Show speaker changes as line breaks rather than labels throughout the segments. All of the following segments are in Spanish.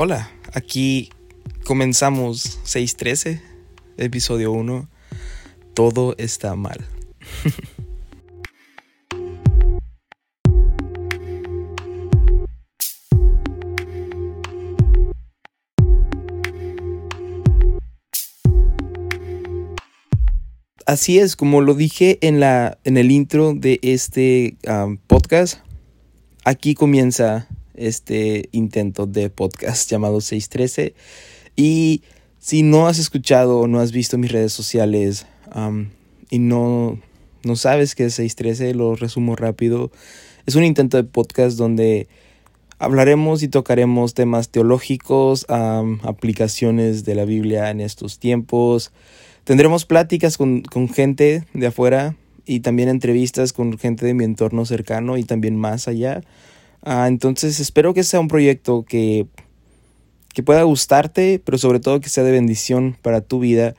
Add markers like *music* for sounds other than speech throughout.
Hola, aquí comenzamos 613, episodio 1. Todo está mal. *laughs* Así es, como lo dije en, la, en el intro de este podcast, aquí comienza este intento de podcast *laughs* llamado 613. Y si no has escuchado o no has visto mis redes sociales y no, no sabes qué es 613, lo resumo rápido. Es un intento de podcast donde hablaremos y tocaremos temas teológicos, aplicaciones de la Biblia en estos tiempos Tendremos pláticas con, gente de afuera y también entrevistas con gente de mi entorno cercano y también más allá. Ah, entonces espero que sea un proyecto que, que pueda gustarte, pero sobre todo que sea de bendición para tu vida.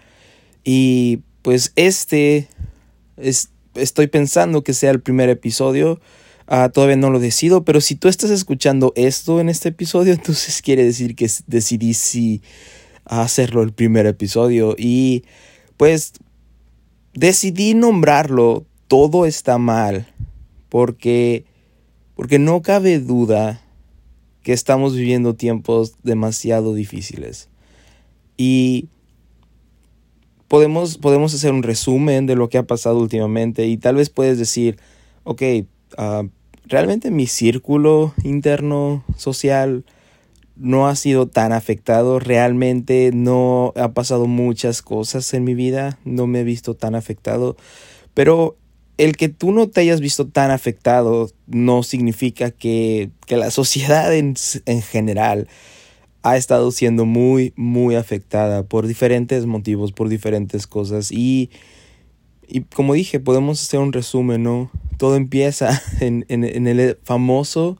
Y pues este es, estoy pensando que sea el primer episodio. Ah, todavía no lo decido, pero si tú estás escuchando esto en este episodio, *laughs* entonces quiere decir que decidí si hacerlo el primer episodio. Y pues decidí nombrarlo Todo está mal porque porque no cabe duda que estamos viviendo tiempos demasiado difíciles. Y podemos, podemos hacer un resumen de lo que ha pasado últimamente y tal vez puedes decir, ok, ah, realmente mi círculo interno social no ha sido tan afectado. Realmente no ha pasado muchas cosas en mi vida. No me he visto tan afectado. Pero el que tú no te hayas visto tan afectado no significa que, la sociedad en, general ha estado siendo muy, muy afectada por diferentes motivos, por diferentes cosas. Y, y como dije, podemos hacer un resumen, ¿no? Todo empieza *laughs* en, en el famoso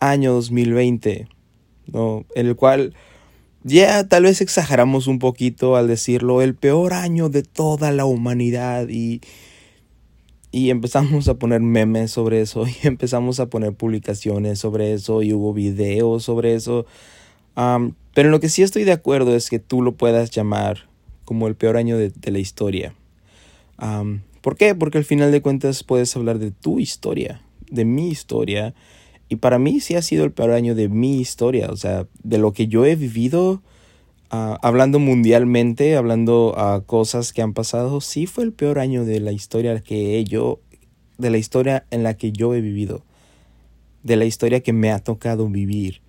año 2020 ¿no? En el cual ya tal vez exageramos un poquito al decirlo, el peor año de toda la humanidad y, y empezamos a poner memes sobre eso *laughs* y empezamos a poner publicaciones sobre eso y hubo videos sobre eso. pero en lo que sí estoy de acuerdo es que tú lo puedas llamar como el peor año de, la historia. ¿Por qué? Porque al final de cuentas puedes hablar de tu historia, de mi historia, y para mí sí ha sido el peor año de mi historia, o sea, de lo que yo he vivido, ah, hablando mundialmente, hablando a cosas que han pasado, sí fue el peor año de la historia que yo, de la historia en la que yo he vivido, de la historia que me ha tocado vivir.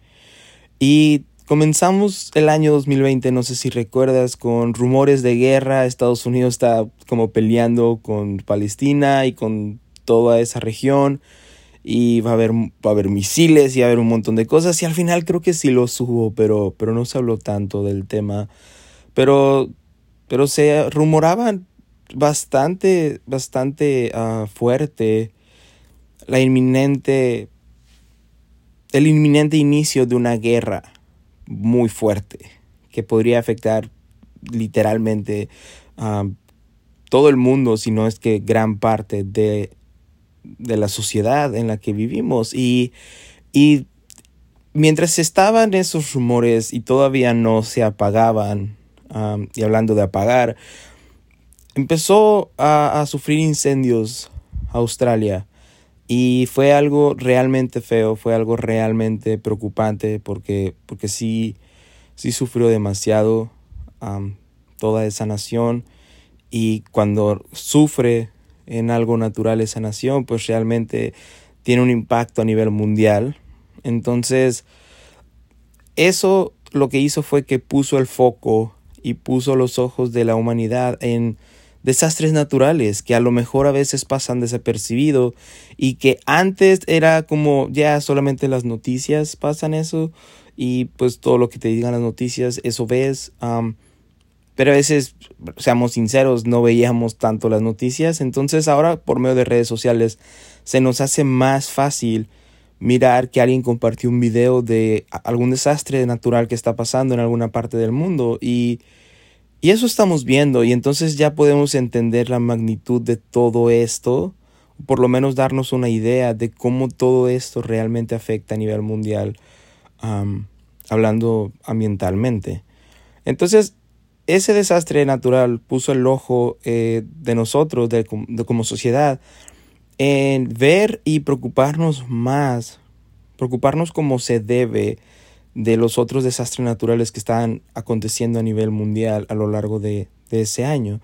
Y comenzamos el año 2020, no sé si recuerdas, con rumores de guerra, Estados Unidos está como peleando con Palestina y con toda esa región y va a haber, va a haber misiles y va a haber un montón de cosas y al final creo que sí lo subo, pero, pero no se habló tanto del tema. Pero, pero se rumoraban bastante, bastante uh, fuerte la inminente, el inminente inicio de una guerra muy fuerte que podría afectar literalmente a todo el mundo, si no es que gran parte de de la sociedad en la que vivimos. Y, y mientras estaban esos rumores y todavía no se apagaban, y hablando de apagar, empezó a, sufrir incendios Australia. Y fue algo realmente feo, fue algo realmente preocupante porque, porque sí, sí sufrió demasiado toda esa nación. Y cuando sufre en algo natural esa nación, pues realmente tiene un impacto a nivel mundial. Entonces, eso lo que hizo fue que puso el foco y puso los ojos de la humanidad en desastres naturales que a lo mejor a veces pasan desapercibido y que antes era como ya solamente las noticias pasan eso y pues todo lo que te digan las noticias eso ves pero a veces, seamos sinceros, no veíamos tanto las noticias. Entonces ahora por medio de redes sociales se nos hace más fácil mirar que alguien compartió un video de algún desastre natural que está pasando en alguna parte del mundo. Y, y eso estamos viendo. Y entonces ya podemos entender la magnitud de todo esto. Por lo menos darnos una idea de cómo todo esto realmente afecta a nivel mundial. hablando ambientalmente. Entonces, ese desastre natural puso el ojo eh, de nosotros, de, como sociedad, en ver y preocuparnos más, preocuparnos como se debe de los otros desastres naturales que están aconteciendo a nivel mundial a lo largo de, ese año.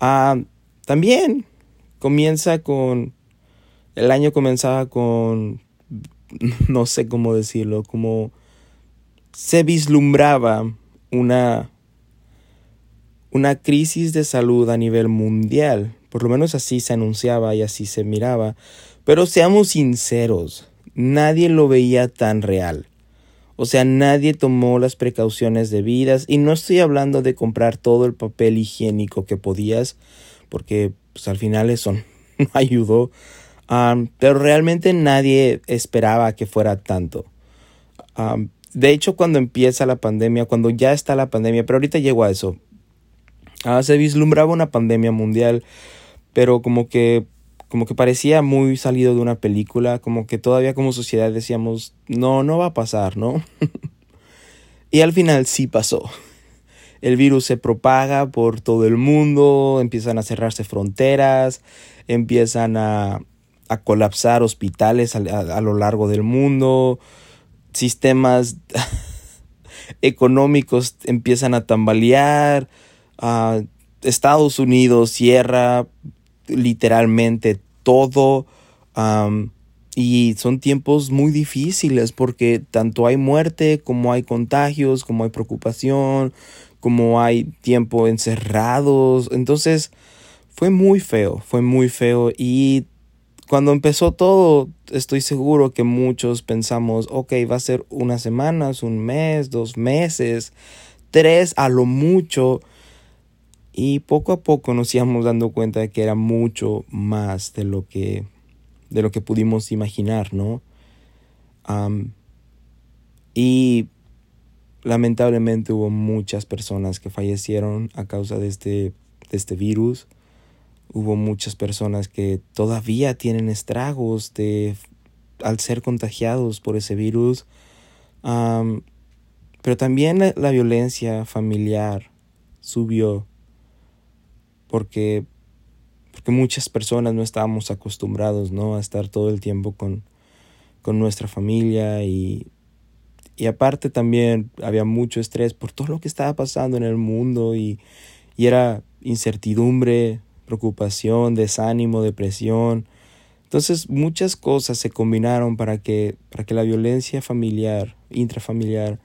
Ah, también comienza con, el año comenzaba con, *laughs* no sé cómo decirlo, como se vislumbraba una una crisis de salud a nivel mundial. Por lo menos así se anunciaba y así se miraba. Pero seamos sinceros, nadie lo veía tan real. O sea, nadie tomó las precauciones debidas y no estoy hablando de comprar todo el papel higiénico que podías, porque pues, al final eso *laughs* no ayudó. pero realmente nadie esperaba que fuera tanto. de hecho, cuando empieza la pandemia, cuando ya está la pandemia, pero ahorita llego a eso, Ah, se vislumbraba una pandemia mundial, pero como que, como que parecía muy salido de una película, como que todavía como sociedad decíamos, no, no va a pasar, ¿no? *laughs* y al final sí pasó. El virus se propaga por todo el mundo, empiezan a cerrarse fronteras, empiezan a, a colapsar hospitales a, a lo largo del mundo, sistemas *laughs* económicos empiezan a tambalear, Estados Unidos cierra literalmente todo y son tiempos muy difíciles porque tanto hay muerte como hay contagios, como hay preocupación, como hay tiempo encerrados. Entonces fue muy feo, fue muy feo y cuando empezó todo, estoy seguro que muchos pensamos, ok, va a ser unas semanas, un mes, dos meses, tres a lo mucho. Y poco a poco nos íbamos dando cuenta de que era mucho más de lo que, de lo que pudimos imaginar, ¿no? y lamentablemente hubo muchas personas que fallecieron a causa de este, de este virus. Hubo muchas personas que todavía tienen estragos de, al ser contagiados por ese virus. pero también la violencia familiar subió porque, porque muchas personas no estábamos acostumbrados ¿no? a estar todo el tiempo con, con nuestra familia y, y aparte también había mucho estrés por todo lo que estaba pasando en el mundo y, y era incertidumbre, preocupación, desánimo, depresión. Entonces muchas cosas se combinaron para que, para que la violencia familiar, intrafamiliar,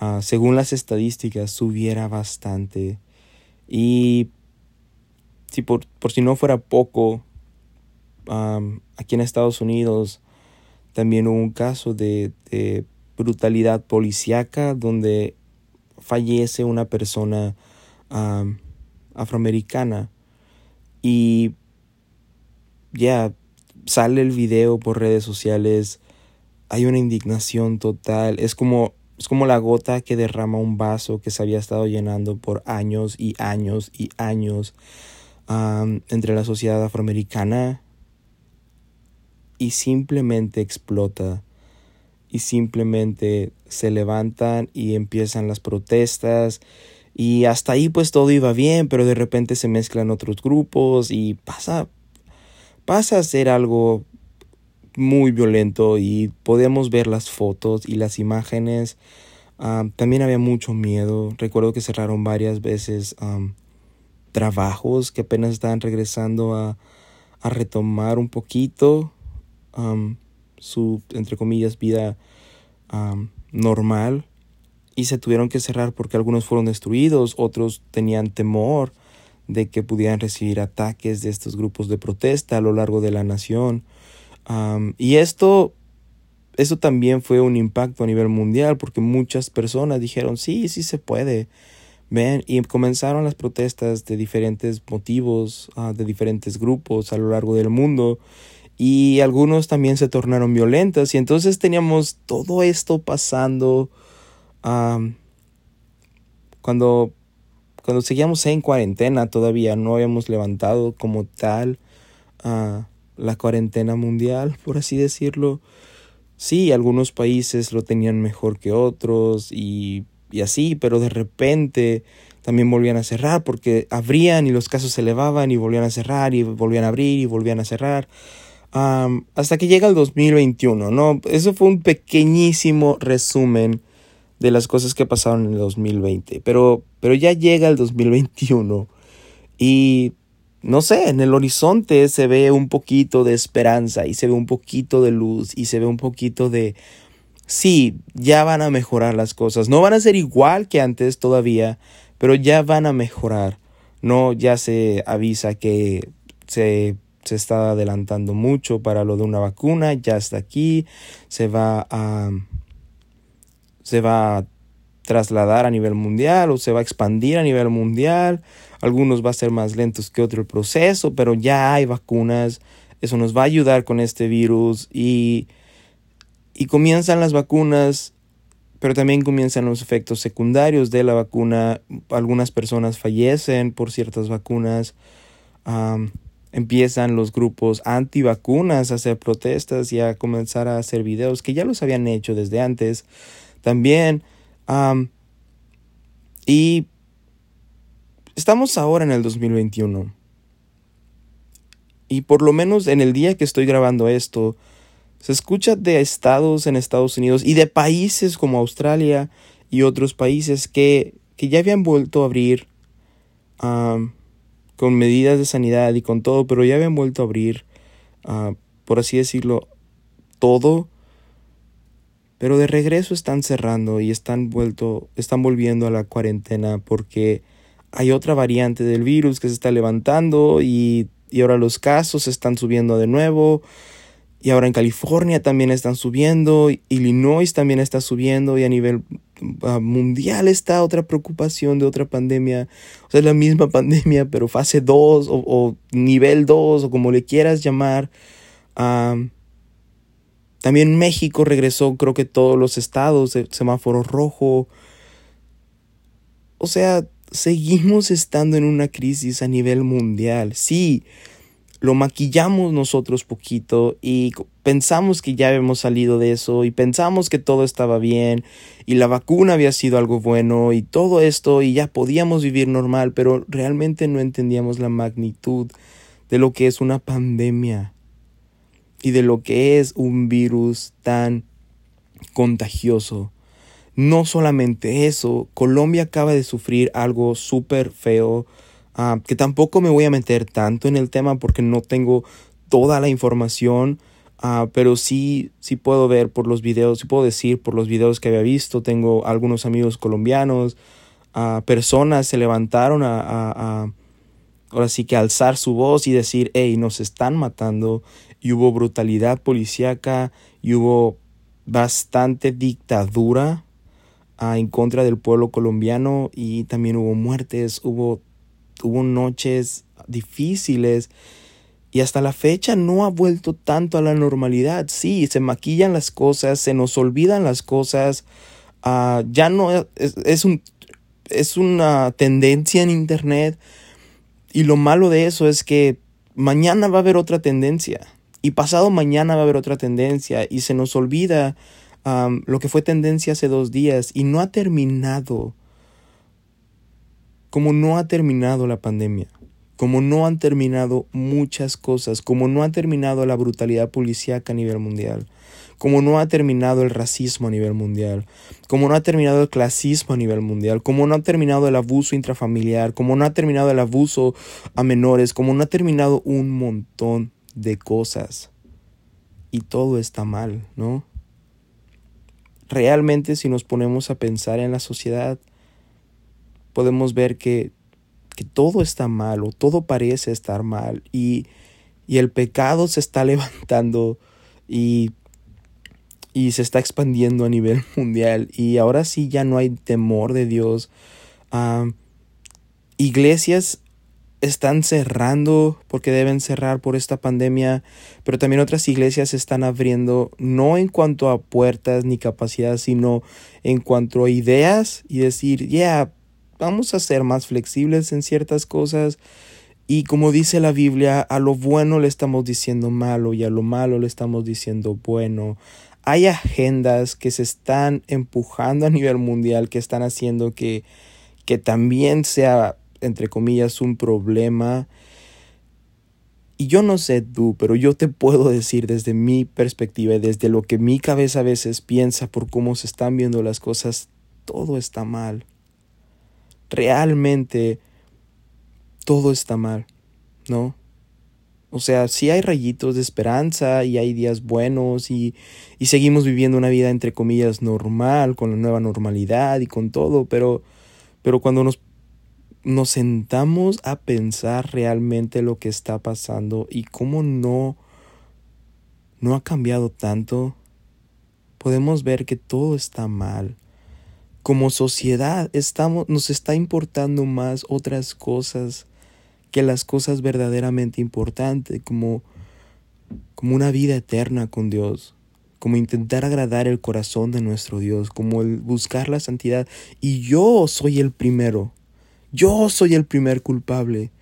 ah, según las estadísticas, subiera bastante. Y si por, si no fuera poco, aquí en Estados Unidos también hubo un caso de, brutalidad policíaca donde fallece una persona afroamericana. Y ya sale el video por redes sociales, hay una indignación total, es como es como la gota que derrama un vaso que se había estado llenando por años y años y años entre la sociedad afroamericana y simplemente explota y simplemente se levantan y empiezan las protestas y hasta ahí pues todo iba bien, pero de repente se mezclan otros grupos y pasa pasa a ser algo muy violento y podemos ver las fotos y las imágenes. también había mucho miedo. Recuerdo que cerraron varias veces trabajos que apenas estaban regresando a, retomar un poquito su, entre comillas, vida normal y se tuvieron que cerrar porque algunos fueron destruidos, otros tenían temor de que pudieran recibir ataques de estos grupos de protesta a lo largo de la nación. y esto, esto también fue un impacto a nivel mundial porque muchas personas dijeron, sí, sí se puede. Y comenzaron las protestas de diferentes motivos, ah, de diferentes grupos a lo largo del mundo. Y algunos también se tornaron violentos. Y entonces teníamos todo esto pasando cuando, cuando seguíamos en cuarentena todavía. No habíamos levantado como tal ah, la cuarentena mundial, por así decirlo. sí, algunos países lo tenían mejor que otros y, y así, pero de repente también volvían a cerrar porque abrían y los casos se elevaban y volvían a cerrar y volvían a abrir y volvían a cerrar. hasta que llega el 2021, ¿no? Eso fue un pequeñísimo resumen de las cosas que pasaron en el 2020. Pero, pero ya llega el 2021 y no sé, en el horizonte se ve un poquito de esperanza y se ve un poquito de luz y se ve un poquito de... Sí, ya van a mejorar las cosas. No van a ser igual que antes todavía, pero ya van a mejorar. No, ya se avisa que se, se está adelantando mucho para lo de una vacuna, ya está aquí, se va a se va a trasladar a nivel mundial o se va a expandir a nivel mundial. Algunos va a ser más lentos que otro el proceso, pero ya hay vacunas. Eso nos va a ayudar con este virus y, y comienzan las vacunas, pero también comienzan los efectos secundarios de la vacuna. Algunas personas fallecen por ciertas vacunas. empiezan los grupos antivacunas a hacer protestas y a comenzar a hacer videos que ya los habían hecho desde antes también. y estamos ahora en el 2021. Y por lo menos en el día que estoy grabando esto, se escucha de estados en Estados Unidos y de países como Australia y otros países que, que ya habían vuelto a abrir con medidas de sanidad y con todo, pero ya habían vuelto a abrir, ah, por así decirlo, todo pero de regreso están cerrando y están, vuelto, están volviendo a la cuarentena porque hay otra variante del virus que se está levantando y, y ahora los casos están subiendo de nuevo. Y ahora en California también están subiendo, Illinois también está subiendo y a nivel ah, mundial está otra preocupación de otra pandemia. O sea, es la misma *laughs* pandemia, pero fase 2 o, nivel 2 o como le quieras llamar. También México regresó, creo que todos los estados, semáforo rojo. O sea, seguimos estando en una crisis a nivel mundial. Sí, lo maquillamos nosotros poquito y pensamos que ya habíamos salido de eso y pensamos que todo estaba bien y la vacuna había sido algo bueno y todo esto y ya podíamos vivir normal, pero realmente no entendíamos la magnitud de lo que es una pandemia y de lo que es un virus tan contagioso. No solamente eso, Colombia acaba de sufrir algo súper feo, ah, que tampoco me voy a meter tanto en el tema porque no tengo toda la información, ah, pero sí, sí puedo ver por los videos, sí puedo decir por los videos que había visto, tengo algunos amigos colombianos, uh, personas se levantaron a, a, ahora sí que alzar su voz y decir, hey, nos están matando, y hubo brutalidad policíaca y hubo bastante dictadura ah, en contra del pueblo colombiano y también hubo muertes, hubo, hubo noches difíciles y hasta la fecha no ha vuelto tanto a la normalidad. Sí, se maquillan las cosas, se nos olvidan las cosas, ah, ya no es, es, un, es una tendencia en Internet y lo malo de eso es que mañana va a haber otra tendencia y pasado mañana va a haber otra tendencia y se nos olvida lo que fue tendencia hace dos días y no ha terminado. Como no ha terminado la pandemia, como no han terminado muchas cosas, como no ha terminado la brutalidad policíaca a nivel mundial, como no ha terminado el racismo a nivel mundial, como no ha terminado el clasismo a nivel mundial, como no ha terminado el abuso intrafamiliar, como no ha terminado el abuso a menores, como no ha terminado un montón de cosas y todo está mal, ¿no? Realmente si nos ponemos a pensar en la sociedad, podemos ver que, que todo está mal o todo parece estar mal y, y el pecado se está *laughs* levantando y, y se está expandiendo a nivel *laughs* mundial y ahora sí ya no hay temor de Dios. Ah, iglesias están cerrando porque deben cerrar por esta pandemia, pero también otras iglesias están abriendo no en cuanto a puertas ni capacidad, sino en cuanto a ideas y decir, ya, vamos a ser más flexibles en ciertas cosas. Y como dice la Biblia, a lo bueno le estamos diciendo malo y a lo malo le estamos diciendo bueno. hay agendas que se están empujando a nivel mundial que están haciendo que, que también sea, entre comillas, un problema. Y yo no sé tú, pero yo te puedo decir desde mi perspectiva y desde lo que mi cabeza a veces piensa por cómo se están viendo las cosas, todo está mal. Realmente todo está mal, ¿no? O sea, sí hay rayitos de esperanza y hay días buenos y, y, seguimos viviendo una vida entre comillas normal, con la nueva normalidad y con todo, pero, pero cuando nos, nos sentamos a pensar realmente lo que está pasando y cómo no, no ha cambiado tanto, podemos ver que todo está mal. Como sociedad estamos, nos está importando más otras cosas que las cosas verdaderamente importantes, como, como una vida eterna con Dios, como intentar agradar el corazón de nuestro Dios, como el buscar la santidad. Y yo soy el primero, yo soy el primer culpable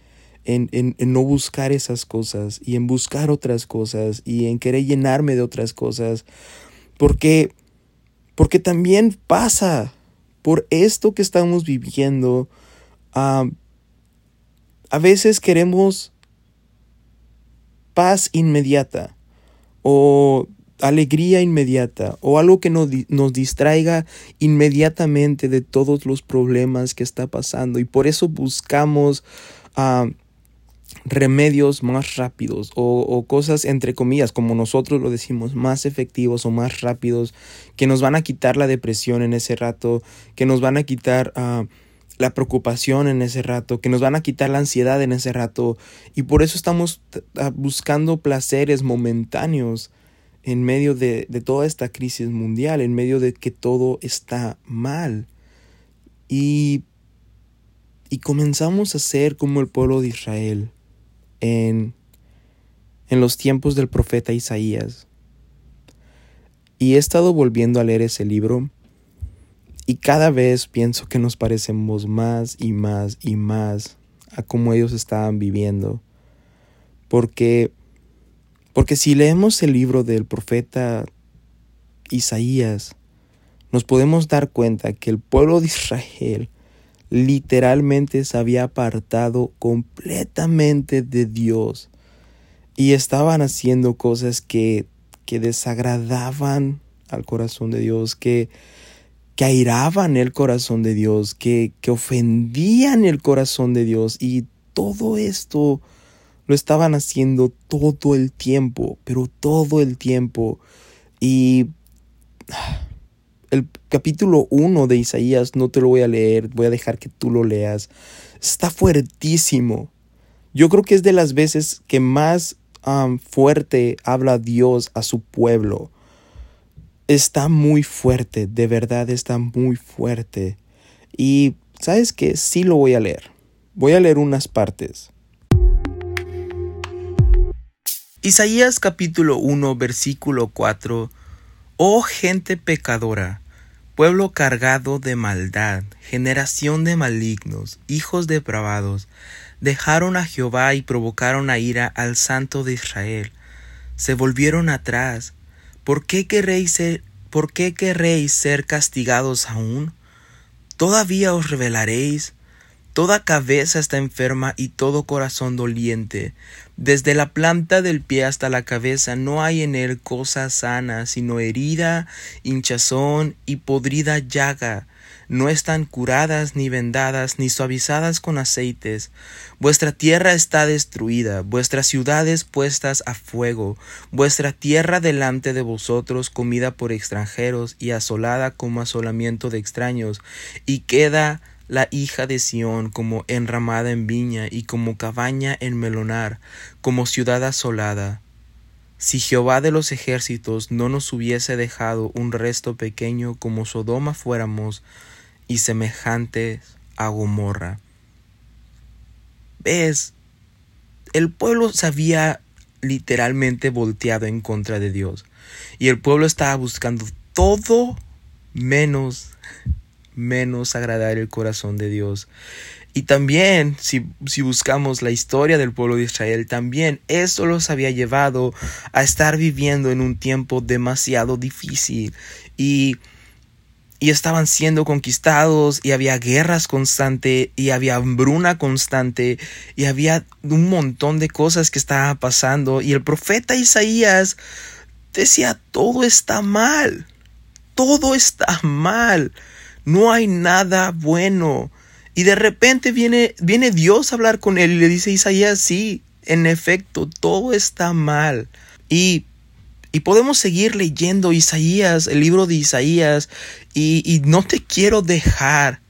en, en, en no buscar esas cosas y en buscar otras cosas y en querer llenarme de otras cosas, porque, porque también pasa por esto que estamos viviendo. A veces queremos paz inmediata o alegría inmediata o algo que nos, nos, distraiga inmediatamente de todos los problemas que está pasando y por eso buscamos remedios más rápidos o, cosas entre comillas como nosotros lo decimos más efectivos o más rápidos que nos van a quitar la depresión en ese rato que nos van a quitar uh, la preocupación en ese rato, que nos van a quitar la ansiedad en ese rato. Y por eso estamos buscando placeres momentáneos en medio de, de, toda esta crisis mundial, en medio de que todo está mal. Y, y comenzamos a ser como el pueblo de Israel en, en los tiempos del profeta Isaías. Y he estado volviendo a leer ese libro y cada vez pienso que nos parecemos más y más y más a cómo ellos estaban viviendo. Porque, porque si leemos el libro del profeta Isaías, nos podemos dar cuenta que el pueblo de Israel literalmente se había apartado completamente de Dios y estaban haciendo cosas que, que desagradaban al corazón de Dios, que, que airaban el corazón de Dios, que, que ofendían el corazón de Dios y todo esto lo estaban haciendo todo el tiempo, pero todo el tiempo. Y el capítulo 1 de Isaías no te lo voy a leer, voy a dejar que tú lo leas. Está fuertísimo. Yo creo que es de las veces que más fuerte habla Dios a su pueblo está muy fuerte, de verdad está muy fuerte. Y sabes que sí lo voy a leer. Voy a leer unas partes. Isaías capítulo 1 versículo 4. Oh gente pecadora, pueblo cargado de maldad, generación de malignos, hijos depravados, dejaron a Jehová y provocaron a ira al Santo de Israel. Se volvieron atrás, ¿Por qué querréis ser, por qué querréis ser castigados aún? ¿Todavía os revelaréis? Toda cabeza está enferma y todo corazón doliente. Desde la planta del pie hasta la cabeza no hay en él cosa sana, sino herida, hinchazón y podrida llaga no están curadas ni vendadas ni suavizadas con aceites. Vuestra tierra está destruida, vuestras ciudades puestas a fuego, vuestra tierra delante de vosotros comida por extranjeros y asolada como asolamiento de extraños, y queda la hija de Sión como enramada en viña y como cabaña en melonar, como ciudad asolada. Si Jehová de los ejércitos no nos hubiese dejado un resto pequeño como Sodoma fuéramos, y semejantes a Gomorra. ¿Ves? El pueblo se había literalmente volteado en contra de Dios. Y el pueblo estaba buscando todo menos, menos agradar el corazón de Dios. Y también, si, si, buscamos la historia del pueblo de Israel, también eso los había llevado a estar viviendo en un tiempo demasiado difícil. Y, y estaban siendo conquistados, y había guerras constantes, y había hambruna constante, y había un montón de cosas que estaban pasando. Y el profeta Isaías decía, todo está mal, todo está mal, no hay nada bueno. Y de repente viene, viene Dios a hablar con él y le dice Isaías, sí, en efecto, todo está mal. Y, y podemos seguir leyendo Isaías, el libro de Isaías, y, y no te quiero dejar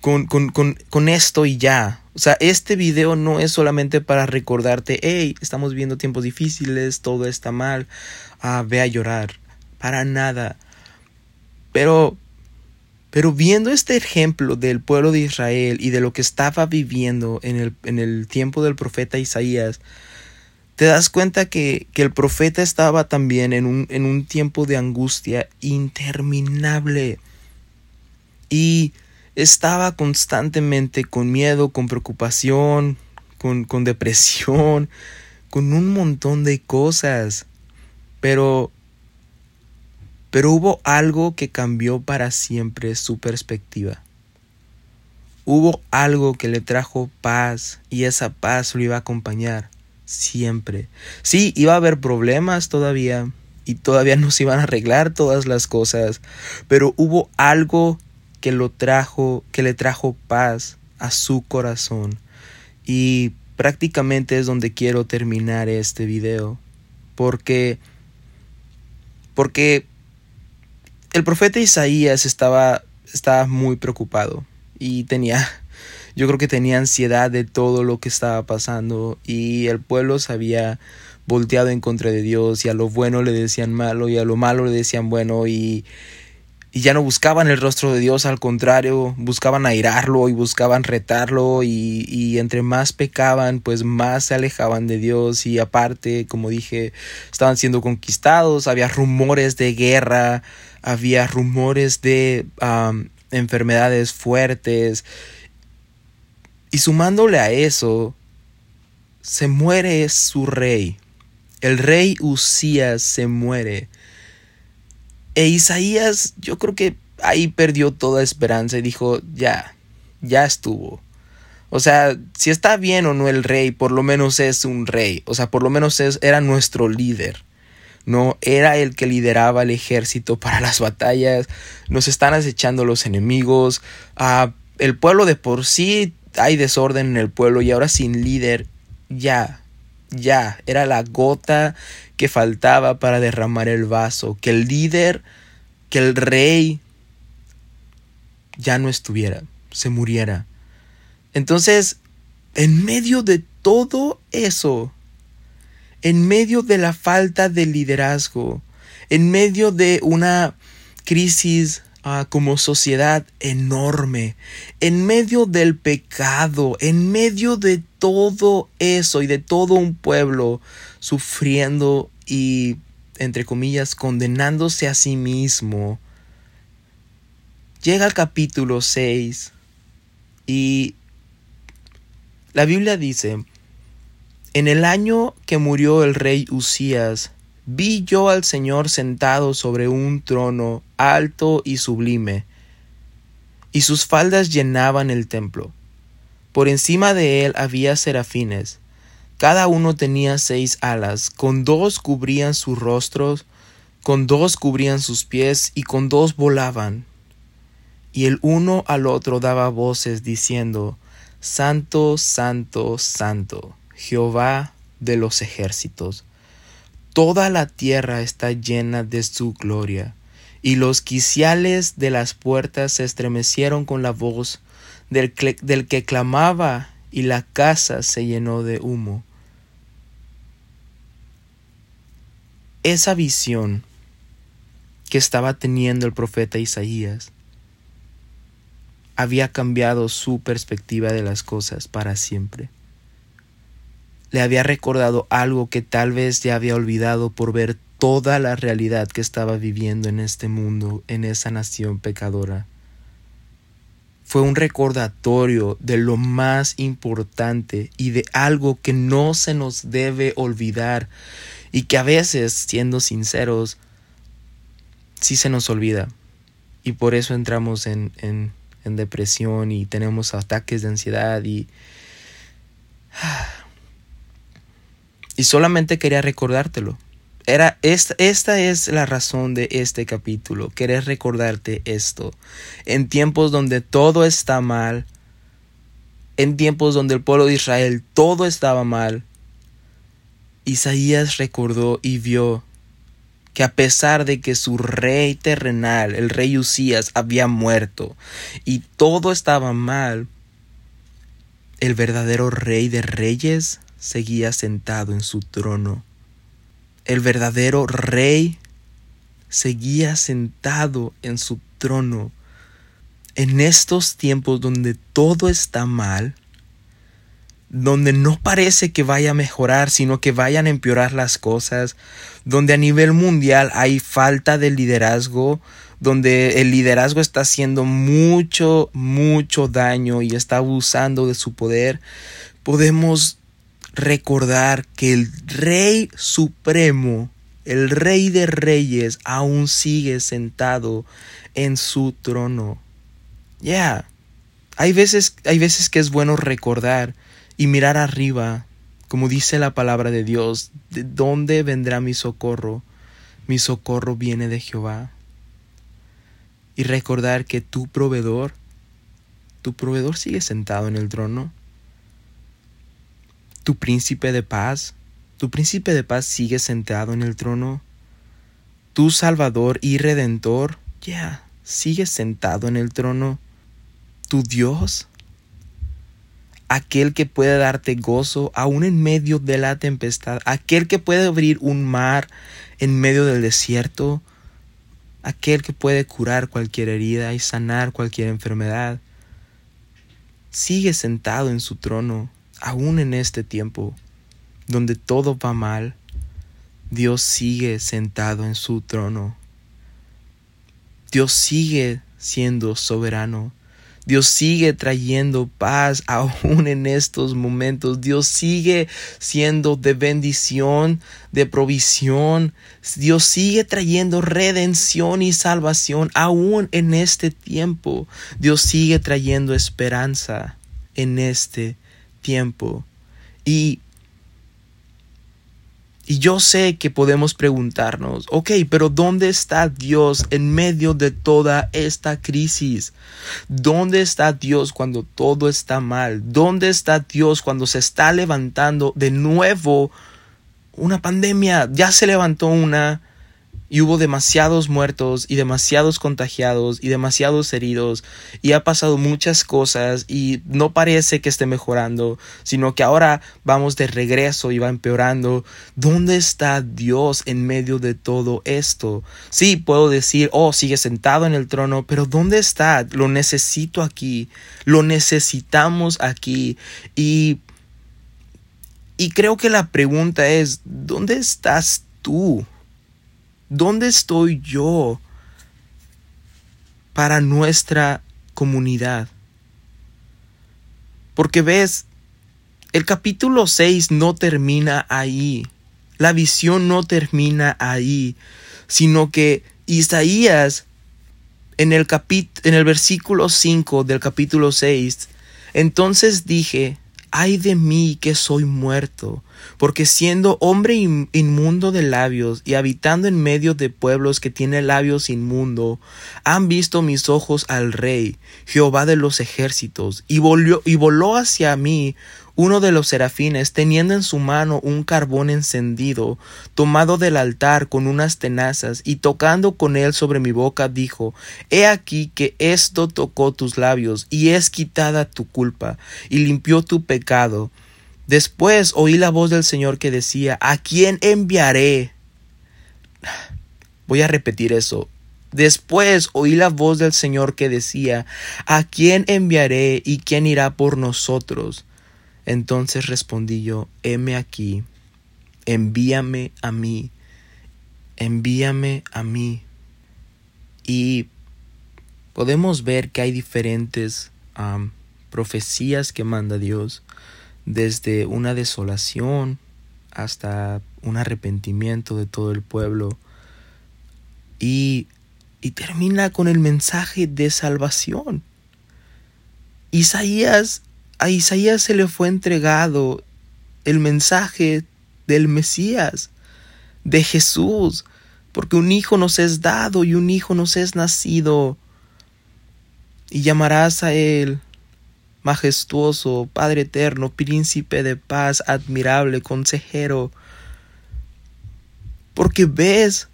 con, con, con, con, esto y ya. O sea, este video no es solamente para recordarte, hey, estamos viendo tiempos difíciles, todo está mal, ah, ve a llorar. Para nada. Pero pero viendo este ejemplo del pueblo de Israel y de lo que estaba viviendo en el, en el tiempo del profeta Isaías, te das cuenta que, que el profeta estaba también en un, en un tiempo de angustia interminable. Y estaba constantemente con miedo, con preocupación, con, con depresión, con un montón de cosas. Pero pero hubo algo que cambió para siempre su perspectiva. Hubo algo que le trajo paz y esa paz lo iba a acompañar siempre. Sí, iba a haber problemas todavía y todavía no se iban a arreglar todas las cosas, pero hubo algo que lo trajo, que le trajo paz a su corazón. Y prácticamente es donde quiero terminar este video, porque porque el profeta Isaías estaba, estaba muy preocupado y tenía, yo creo que tenía ansiedad de todo lo que estaba pasando y el pueblo se había volteado en contra de Dios y a lo bueno le decían malo y a lo malo le decían bueno y, y ya no buscaban el rostro de Dios, al contrario, buscaban airarlo y buscaban retarlo y, y, entre más pecaban, pues más se alejaban de Dios y aparte, como dije, estaban siendo conquistados, había rumores de guerra, había rumores de enfermedades fuertes. Y sumándole a eso, se muere su rey. El rey Usías se muere. E Isaías, yo creo que ahí perdió toda esperanza y dijo, ya, ya estuvo. O sea, si está bien o no el rey, por lo menos es un rey. O sea, por lo menos es, era nuestro líder no era el que lideraba el ejército para las batallas, nos están acechando los enemigos, ah, el pueblo de por sí hay desorden en el pueblo y ahora sin líder, ya, ya, era la gota que faltaba para derramar el vaso, que el líder, que el rey ya no estuviera, se muriera. Entonces, en medio de todo eso, en medio de la falta de liderazgo, en medio de una crisis como sociedad enorme, en medio del pecado, en medio de todo eso y de todo un pueblo sufriendo y, entre comillas, condenándose a sí mismo, llega el capítulo 6 y la Biblia dice, en el año que murió el rey Usías, vi yo al Señor sentado sobre un trono alto y sublime, y sus faldas llenaban el templo. Por encima de él había serafines, cada uno tenía seis alas, con dos cubrían sus rostros, con dos cubrían sus pies, y con dos volaban. Y el uno al otro daba voces diciendo, Santo, Santo, Santo Jehová de los ejércitos. Toda la tierra está llena de su gloria, y los quiciales de las puertas se estremecieron con la voz del, del que clamaba, y la casa se llenó de humo. Esa visión que estaba teniendo el profeta Isaías había cambiado su perspectiva de las cosas para siempre le había recordado algo que tal vez ya había olvidado por ver toda la realidad que estaba viviendo en este mundo, en esa nación pecadora. fue un recordatorio de lo más importante y de algo que no se nos debe olvidar y que a veces, siendo sinceros, sí se nos olvida. Y por eso entramos en, en, en depresión y tenemos ataques de ansiedad y... *sighs* Y solamente quería recordártelo. Era esta, esta es la razón de este capítulo. Querer recordarte esto. En tiempos donde todo está mal, en tiempos donde el pueblo de Israel todo estaba mal, Isaías recordó y vio que a pesar de que su rey terrenal, el rey Usías, había muerto y todo estaba mal, el verdadero rey de reyes seguía sentado en su trono el verdadero rey seguía sentado en su trono. En estos tiempos donde todo está mal, donde no parece que vaya a mejorar, sino que vayan a empeorar las cosas, donde a nivel mundial hay falta de liderazgo, donde el liderazgo está haciendo mucho, mucho daño y está abusando de su poder, podemos recordar que el Rey Supremo, el Rey de Reyes, aún sigue sentado en su trono. Ya, hay, veces, hay veces que es bueno recordar y mirar arriba, como dice la palabra de Dios, ¿de dónde vendrá mi socorro? Mi socorro viene de Jehová. Y recordar que tu proveedor, tu proveedor sigue sentado en el trono tu príncipe de paz, tu príncipe de paz sigue sentado en el trono. Tu Salvador y Redentor, ya, sigue sentado en el trono. Tu Dios, aquel que puede darte gozo aún en medio de la tempestad, aquel que puede abrir un mar en medio del desierto, aquel que puede curar cualquier herida y sanar cualquier enfermedad, sigue sentado en su trono aún en este tiempo, donde todo va mal, Dios sigue sentado en su trono. Dios sigue siendo soberano. Dios sigue trayendo paz aún en estos momentos. Dios sigue siendo de bendición, de provisión. Dios sigue trayendo redención y salvación aún en este tiempo. Dios sigue trayendo esperanza en este tiempo. Y, y yo sé que podemos preguntarnos, ok, pero ¿dónde está Dios en medio de toda esta crisis? ¿Dónde está Dios cuando todo está mal? ¿Dónde está Dios cuando se está levantando de nuevo una pandemia? Ya se levantó una, y hubo demasiados muertos y demasiados contagiados y demasiados heridos y ha pasado muchas cosas y no parece que esté mejorando, sino que ahora vamos de regreso y va empeorando. ¿Dónde está Dios en medio de todo esto? Sí, puedo decir, oh, sigue sentado en el trono, pero ¿dónde está? Lo necesito aquí, lo necesitamos aquí y... Y creo que la pregunta es, ¿dónde estás tú? ¿Dónde estoy yo para nuestra comunidad? Porque ves, el capítulo 6 no termina ahí. La visión no termina ahí, sino que Isaías en el, en el versículo 5 del capítulo 6, entonces dije, ay de mí que soy muerto, porque siendo hombre inmundo de labios y habitando en medio de pueblos que tienen labios inmundo, han visto mis ojos al Rey, Jehová de los ejércitos, y, volvió, y voló hacia mí uno de los serafines, teniendo en su mano un carbón encendido, tomado del altar con unas tenazas, y tocando con él sobre mi boca, dijo, He aquí que esto tocó tus labios, y es quitada tu culpa, y limpió tu pecado. Después oí la voz del Señor que decía, ¿A quién enviaré? Voy a repetir eso. Después oí la voz del Señor que decía, ¿A quién enviaré y quién irá por nosotros? Entonces respondí yo, heme aquí, envíame a mí, envíame a mí. Y podemos ver que hay diferentes profecías que manda Dios, desde una desolación hasta un arrepentimiento de todo el pueblo. Y, y termina con el mensaje de salvación. Isaías, a Isaías se le fue entregado el mensaje del Mesías, de Jesús, porque un hijo nos es dado y un hijo nos es nacido, y llamarás a él majestuoso, Padre eterno, príncipe de paz, admirable, consejero, porque ves,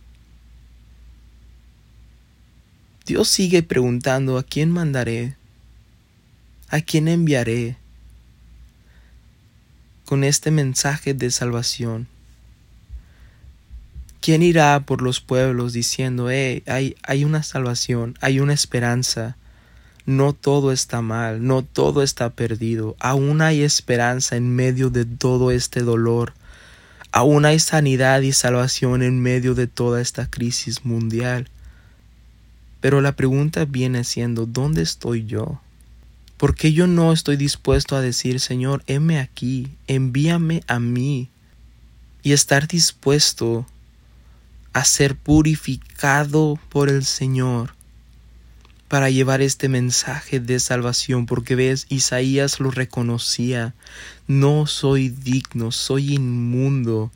Dios sigue preguntando, ¿a quién mandaré? ¿A quién enviaré? Con este mensaje de salvación. ¿Quién irá por los pueblos diciendo, hey, hay, hay una salvación, hay una esperanza? No todo está mal, no todo está perdido, aún hay esperanza en medio de todo este dolor, aún hay sanidad y salvación en medio de toda esta crisis mundial. Pero la pregunta viene siendo, ¿dónde estoy yo? ¿Por qué yo no estoy dispuesto a decir, Señor, heme aquí, envíame a mí? Y estar dispuesto a ser purificado por el Señor para llevar este mensaje de salvación, porque ves, Isaías lo reconocía, no soy digno, soy inmundo,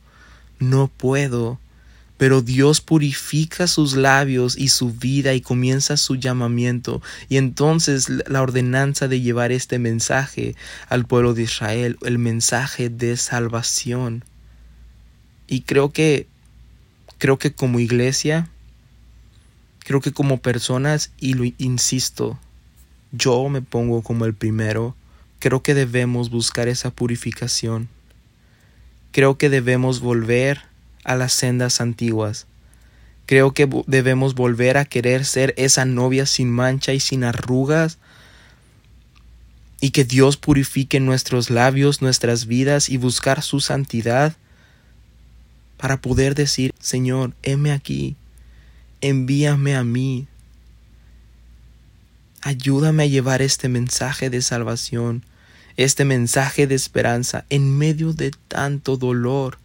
no puedo, pero Dios purifica sus labios y su vida y comienza su llamamiento, y entonces la ordenanza de llevar este mensaje al pueblo de Israel, el mensaje de salvación. Y creo que Creo que como iglesia, creo que como personas, y lo insisto, yo me pongo como el primero, creo que debemos buscar esa purificación. Creo que debemos volver a las sendas antiguas. Creo que debemos volver a querer ser esa novia sin mancha y sin arrugas y que Dios purifique nuestros labios, nuestras vidas y buscar su santidad para poder decir, Señor, heme aquí, envíame a mí. Ayúdame a llevar este mensaje de salvación, este mensaje de esperanza en medio de tanto dolor.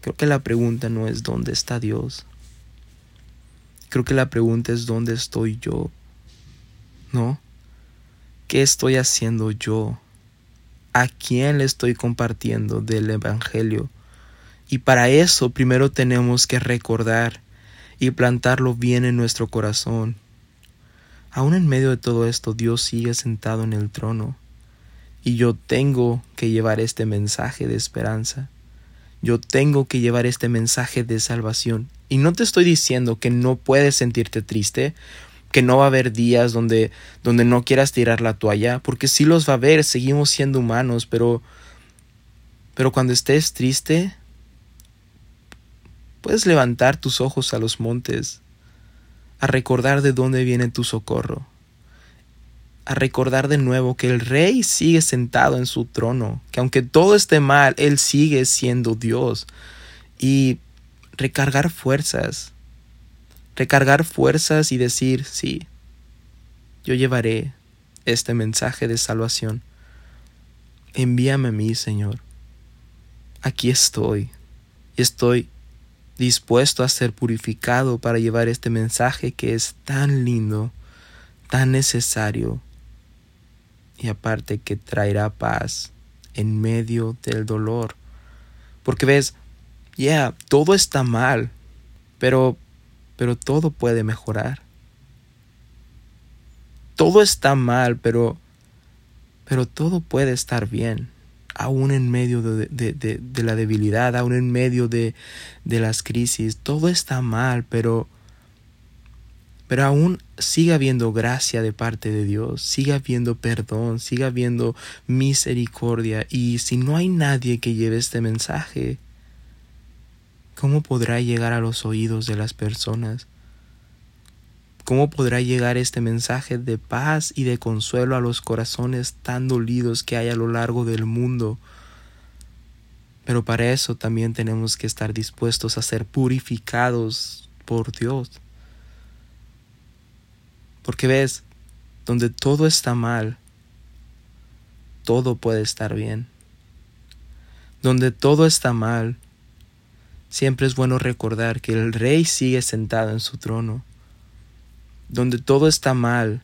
Creo que la pregunta no es dónde está Dios. Creo que la pregunta es dónde estoy yo. ¿No? ¿Qué estoy haciendo yo? ¿A quién le estoy compartiendo del Evangelio? Y para eso primero tenemos que recordar y plantarlo bien en nuestro corazón. Aún en medio de todo esto, Dios sigue sentado en el trono. Y yo tengo que llevar este mensaje de esperanza. Yo tengo que llevar este mensaje de salvación. Y no te estoy diciendo que no puedes sentirte triste, que no va a haber días donde, donde no quieras tirar la toalla, porque sí los va a haber, seguimos siendo humanos, pero, pero cuando estés triste, Puedes levantar tus ojos a los montes, a recordar de dónde viene tu socorro, a recordar de nuevo que el rey sigue sentado en su trono, que aunque todo esté mal, él sigue siendo Dios, y recargar fuerzas, recargar fuerzas y decir, sí, yo llevaré este mensaje de salvación. Envíame a mí, Señor. Aquí estoy. Estoy dispuesto a ser purificado para llevar este mensaje que es tan lindo, tan necesario y aparte que traerá paz en medio del dolor. Porque ves, ya, todo está mal, pero pero todo puede mejorar. Todo está mal, pero pero todo puede estar bien aún en medio de, la debilidad, aún en medio de, las crisis, todo está mal, pero, pero aún sigue habiendo gracia de parte de Dios, sigue habiendo perdón, sigue habiendo misericordia. Y si no hay nadie que lleve este mensaje, ¿cómo podrá llegar a los oídos de las personas? ¿Cómo podrá llegar este mensaje de paz y de consuelo a los corazones tan dolidos que hay a lo largo del mundo? Pero para eso también tenemos que estar dispuestos a ser purificados por Dios. Porque ves, donde todo está mal, todo puede estar bien. Donde todo está mal, siempre es bueno recordar que el rey sigue sentado en su trono. Donde todo está mal,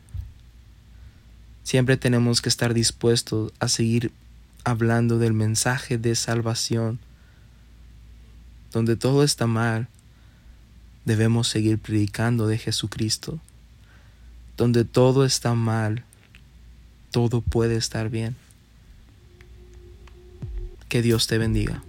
siempre tenemos que estar dispuestos a seguir hablando del mensaje de salvación. Donde todo está mal, debemos seguir predicando de Jesucristo. Donde todo está mal, todo puede estar bien. Que Dios te bendiga.